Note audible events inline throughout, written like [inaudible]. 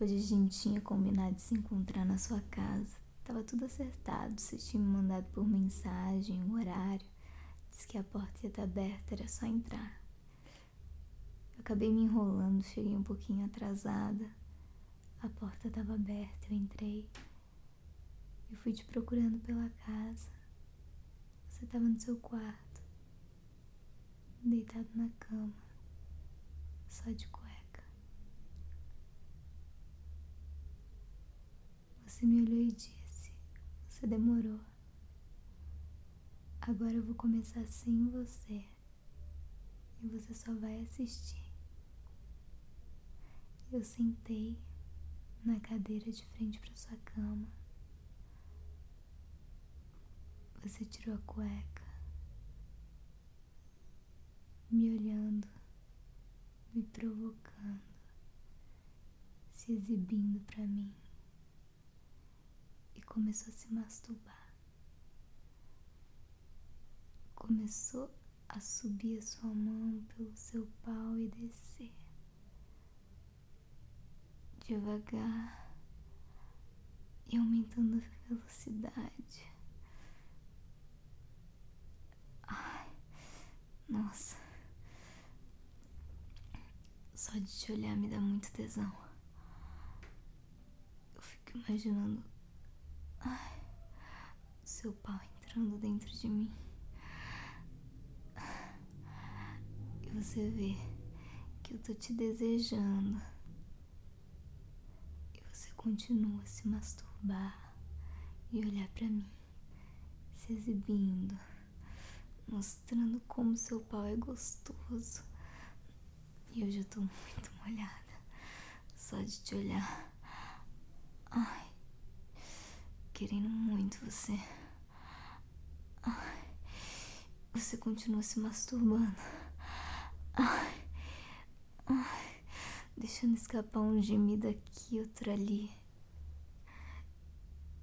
Hoje a gente tinha combinado de se encontrar na sua casa. Tava tudo acertado. Você tinha me mandado por mensagem o horário. Disse que a porta ia estar aberta, era só entrar. Eu acabei me enrolando, cheguei um pouquinho atrasada. A porta estava aberta, eu entrei. Eu fui te procurando pela casa. Você estava no seu quarto, deitado na cama, só de cueca. Você me olhou e disse: Você demorou. Agora eu vou começar sem você. E você só vai assistir. Eu sentei na cadeira de frente para sua cama. Você tirou a cueca, me olhando, me provocando, se exibindo para mim começou a se masturbar. Começou a subir a sua mão pelo seu pau e descer. Devagar e aumentando a velocidade. Ai, nossa. Só de te olhar me dá muito tesão. Eu fico imaginando Ai, seu pau entrando dentro de mim. E você vê que eu tô te desejando. E você continua a se masturbar e olhar para mim, se exibindo, mostrando como seu pau é gostoso. E eu já tô muito molhada só de te olhar. Ai querendo muito você. Você continua se masturbando. Deixando escapar um gemido aqui, outro ali.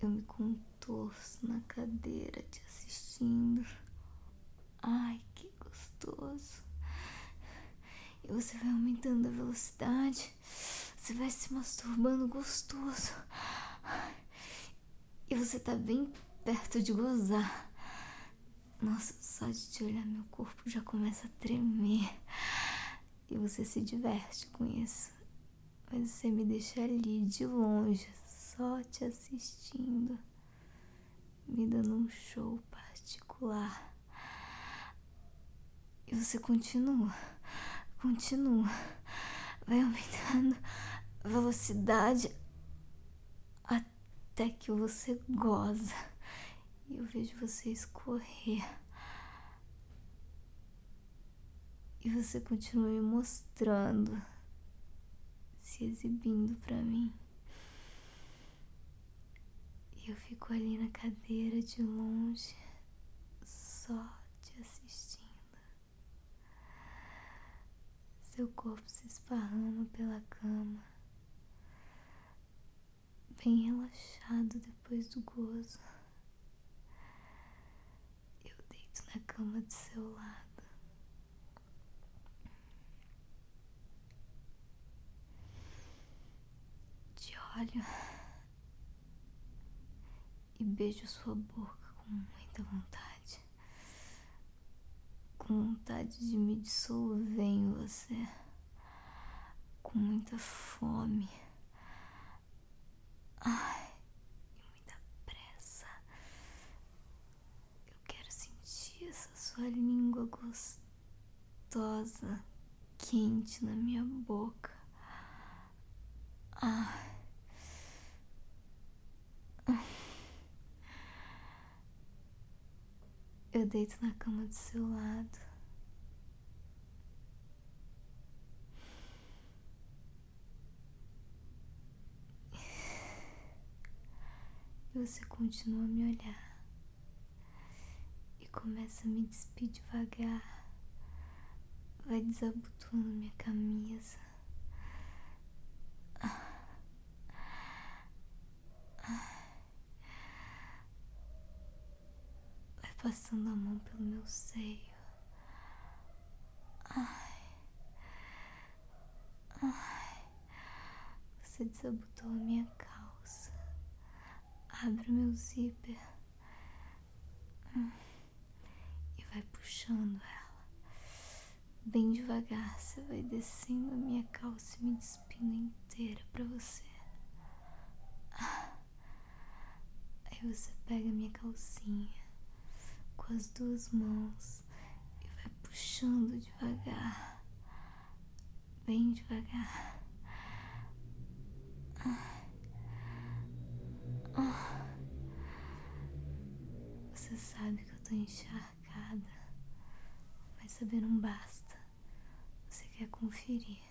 Eu me contorço na cadeira te assistindo. Ai, que gostoso. E você vai aumentando a velocidade. Você vai se masturbando gostoso. Ai, e você tá bem perto de gozar. Nossa, só de te olhar meu corpo já começa a tremer. E você se diverte com isso. Mas você me deixa ali de longe, só te assistindo, me dando um show particular. E você continua, continua, vai aumentando a velocidade até que você goza e eu vejo você escorrer. E você continua me mostrando, se exibindo para mim. E eu fico ali na cadeira de longe, só te assistindo. Seu corpo se esparrama pela cama bem relaxado depois do gozo. Eu deito na cama do seu lado. Te olho e beijo sua boca com muita vontade. Com vontade de me dissolver em você. Com muita fome. Ai, muita pressa. Eu quero sentir essa sua língua gostosa, quente na minha boca. Ai. Eu deito na cama do seu lado. Você continua a me olhar e começa a me despir devagar. Vai desabotoando minha camisa. Vai passando a mão pelo meu seio. Ai. Ai. Você desabotou a minha calça. Abre o meu zíper. E vai puxando ela. Bem devagar, você vai descendo a minha calça e me despindo inteira pra você. Aí você pega minha calcinha com as duas mãos e vai puxando devagar, bem devagar. Você sabe que eu tô encharcada, mas saber não basta. Você quer conferir.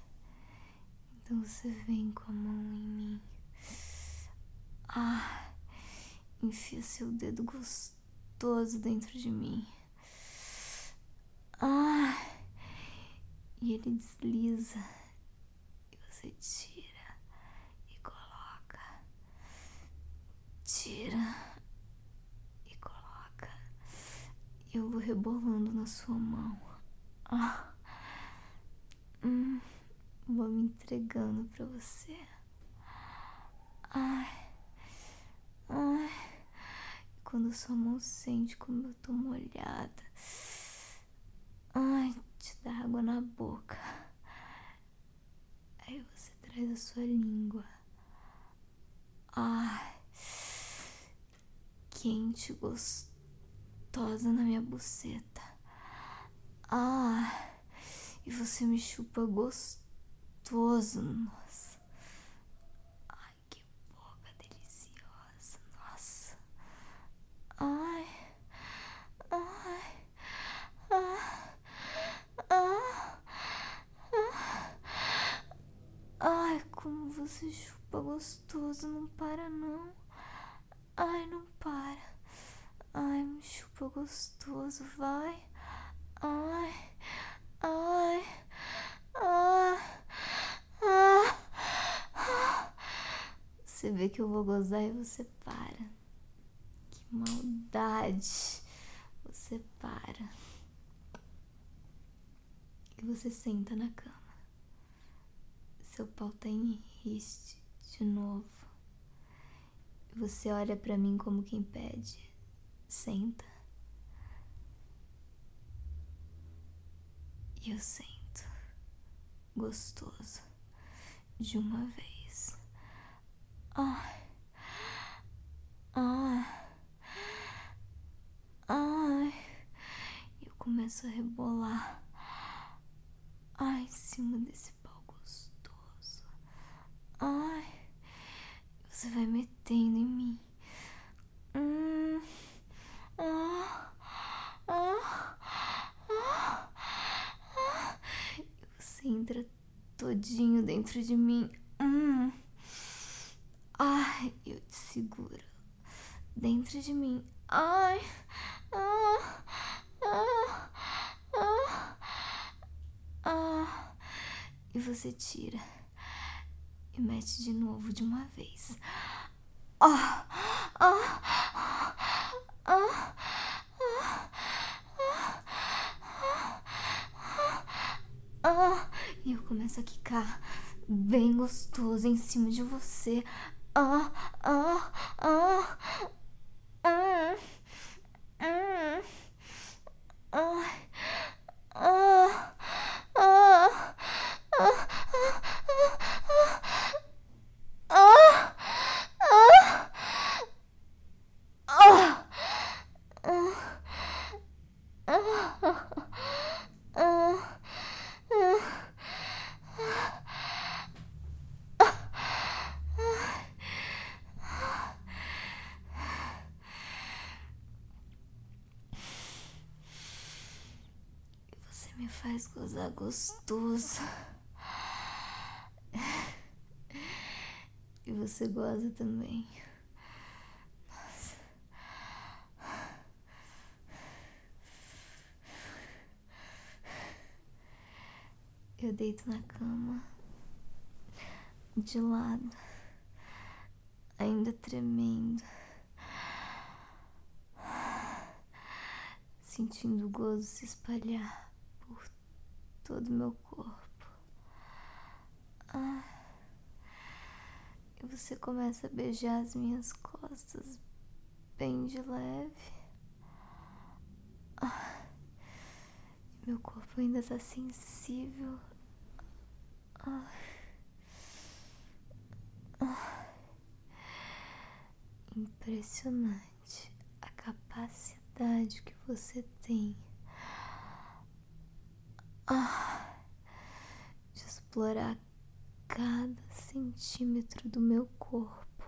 Então você vem com a mão em mim. Ah, enfia seu dedo gostoso dentro de mim. Ah, e ele desliza e você tira e coloca, tira e coloca. E eu vou rebolando na sua mão. Ah, hum, vou me entregando pra você. Ai, ai. Quando sua mão sente como eu tô molhada, ai, te dá água na boca. Aí você traz a sua língua. Ai, quente, gostosa na minha buceta. Ai, e você me chupa gostoso, nossa. Ai, que boca deliciosa, nossa. Ai, ai, ah, ah, ah. Ai, como você chupa gostoso, não para não. Ai, não para. Ai, chupa gostoso, vai. Ai, ai, ah, ah. Você vê que eu vou gozar e você para. Que maldade. Você para. E você senta na cama. Seu pau tá em riste de novo. Você olha pra mim como quem pede. Senta. E eu sento. Gostoso. De uma vez. Ai. Ai. Ai. Eu começo a rebolar. Ai, em cima desse pau gostoso. Ai. Você vai metendo em mim. Hum. Ah. Ah. Ah. Ah. E você entra todinho dentro de mim. Hum. Ai, eu te seguro dentro de mim. Ai. Ah. Ah. Ah. Ah. E você tira e mete de novo de uma vez. Ah. Ah. Ah. Ah. Ah, e eu começo a quicar bem gostoso em cima de você. Ah, ah, ah. Hum, gostoso. E você goza também. Eu deito na cama, de lado, ainda tremendo, sentindo o gozo se espalhar todo o meu corpo. Ah, e você começa a beijar as minhas costas bem de leve. Ah, meu corpo ainda está sensível. Ah, impressionante a capacidade que você tem ah, de explorar cada centímetro do meu corpo.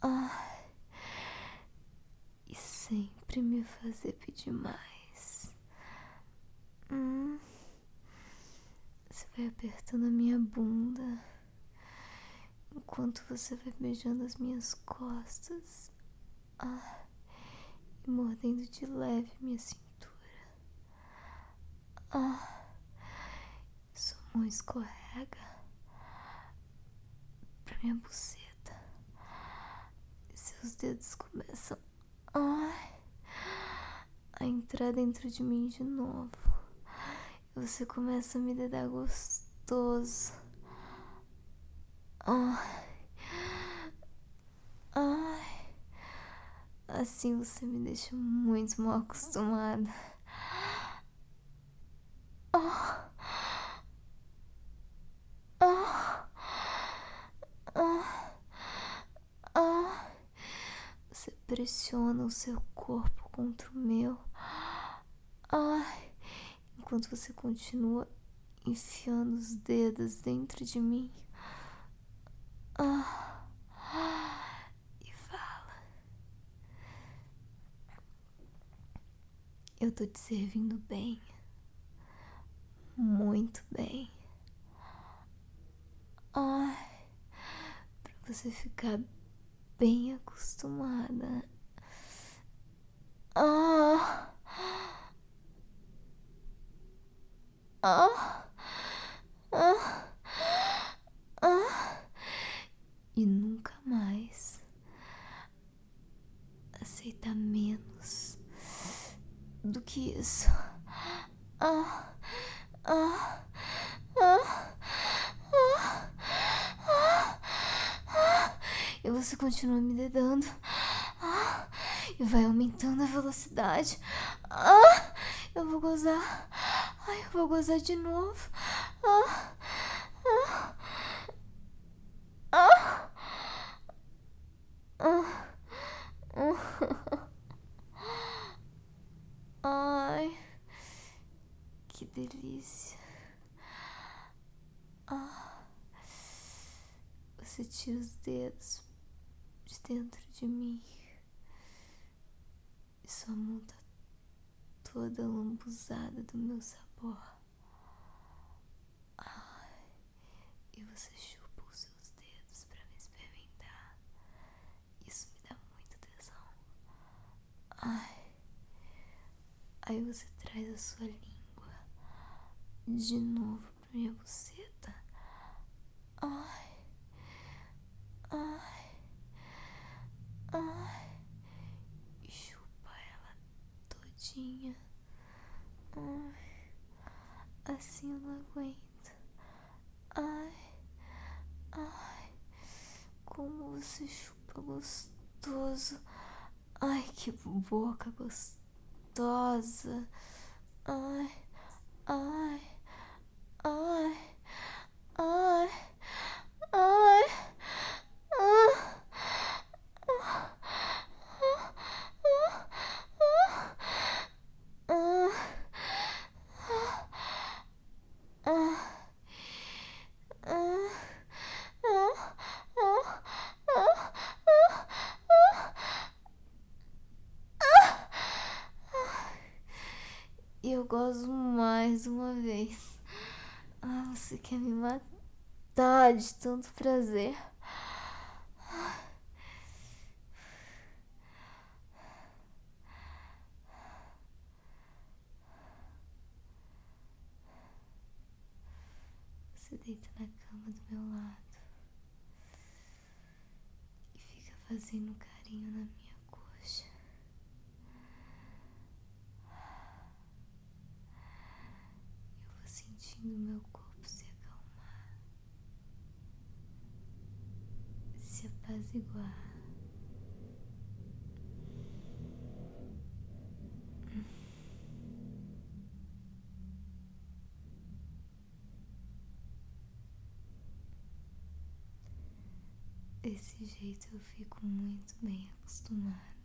Ah, e sempre me fazer pedir mais. Hum, você vai apertando a minha bunda enquanto você vai beijando as minhas costas. Ah, e mordendo de leve minha cintura. Ah, sua mão escorrega pra minha buceta. Seus dedos começam a entrar dentro de mim de novo. Você começa a me dedar gostoso. Ai, ai, assim você me deixa muito mal acostumada. Você pressiona o seu corpo contra o meu. Ai, enquanto você continua enfiando os dedos dentro de mim. Ah, e fala. Eu tô te servindo bem muito bem. Ai, pra você ficar bem acostumada. Ah. Ah. Ah. Ah. E nunca mais aceitar menos do que isso. Ah. Ah, ah, você continua me dedando. e vai aumentando a velocidade. Ah, eu vou gozar. Ai, eu vou gozar de novo. Ah, ah, ah, ah, ah. [laughs] Ai que delícia. Ah, você tira os dedos de dentro de mim e sua mão tá toda lambuzada do meu sabor. Ai, e você chupa os seus dedos para me experimentar. Isso me dá muita tesão. Ai, aí você traz a sua língua de novo pra minha buceta. Ai, ai, ai, chupa ela todinha. Ai, assim eu não aguento. Ai, ai, como você chupa gostoso. Ai, que boca gostosa. Ai. Ai, ai, ai, ai. E eu gosto mais uma vez. Ah, você quer me matar de tanto prazer. deita na cama do meu lado e fica fazendo carinho na minha coxa. Eu vou sentindo meu corpo se acalmar, se apaziguar. Desse jeito eu fico muito bem acostumada.